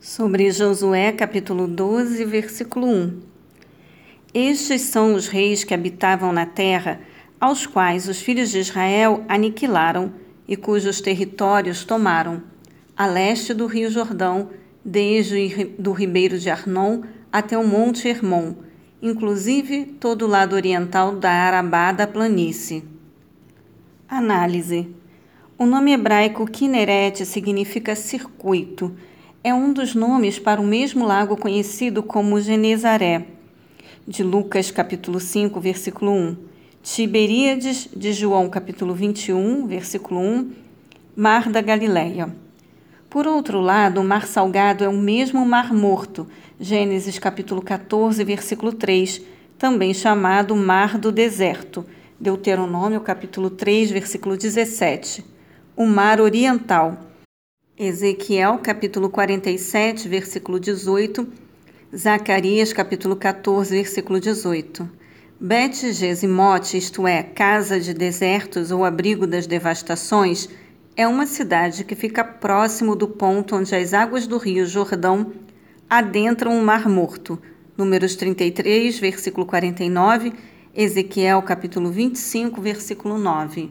Sobre Josué, capítulo 12, versículo 1. Estes são os reis que habitavam na terra, aos quais os filhos de Israel aniquilaram e cujos territórios tomaram, a leste do rio Jordão, desde do ribeiro de Arnon até o monte Hermon, inclusive todo o lado oriental da Arabá da planície. Análise. O nome hebraico Kineret significa circuito é um dos nomes para o mesmo lago conhecido como Genezaré, de Lucas capítulo 5, versículo 1. Tiberíades, de João capítulo 21, versículo 1, Mar da Galileia. Por outro lado, o Mar Salgado é o mesmo Mar Morto, Gênesis capítulo 14, versículo 3, também chamado Mar do Deserto, Deuteronômio capítulo 3, versículo 17. O Mar Oriental, Ezequiel capítulo 47, versículo 18, Zacarias capítulo 14, versículo 18. Bet Gesimote, isto é, casa de desertos ou abrigo das devastações, é uma cidade que fica próximo do ponto onde as águas do rio Jordão adentram o Mar Morto. Números 33, versículo 49, Ezequiel capítulo 25, versículo 9.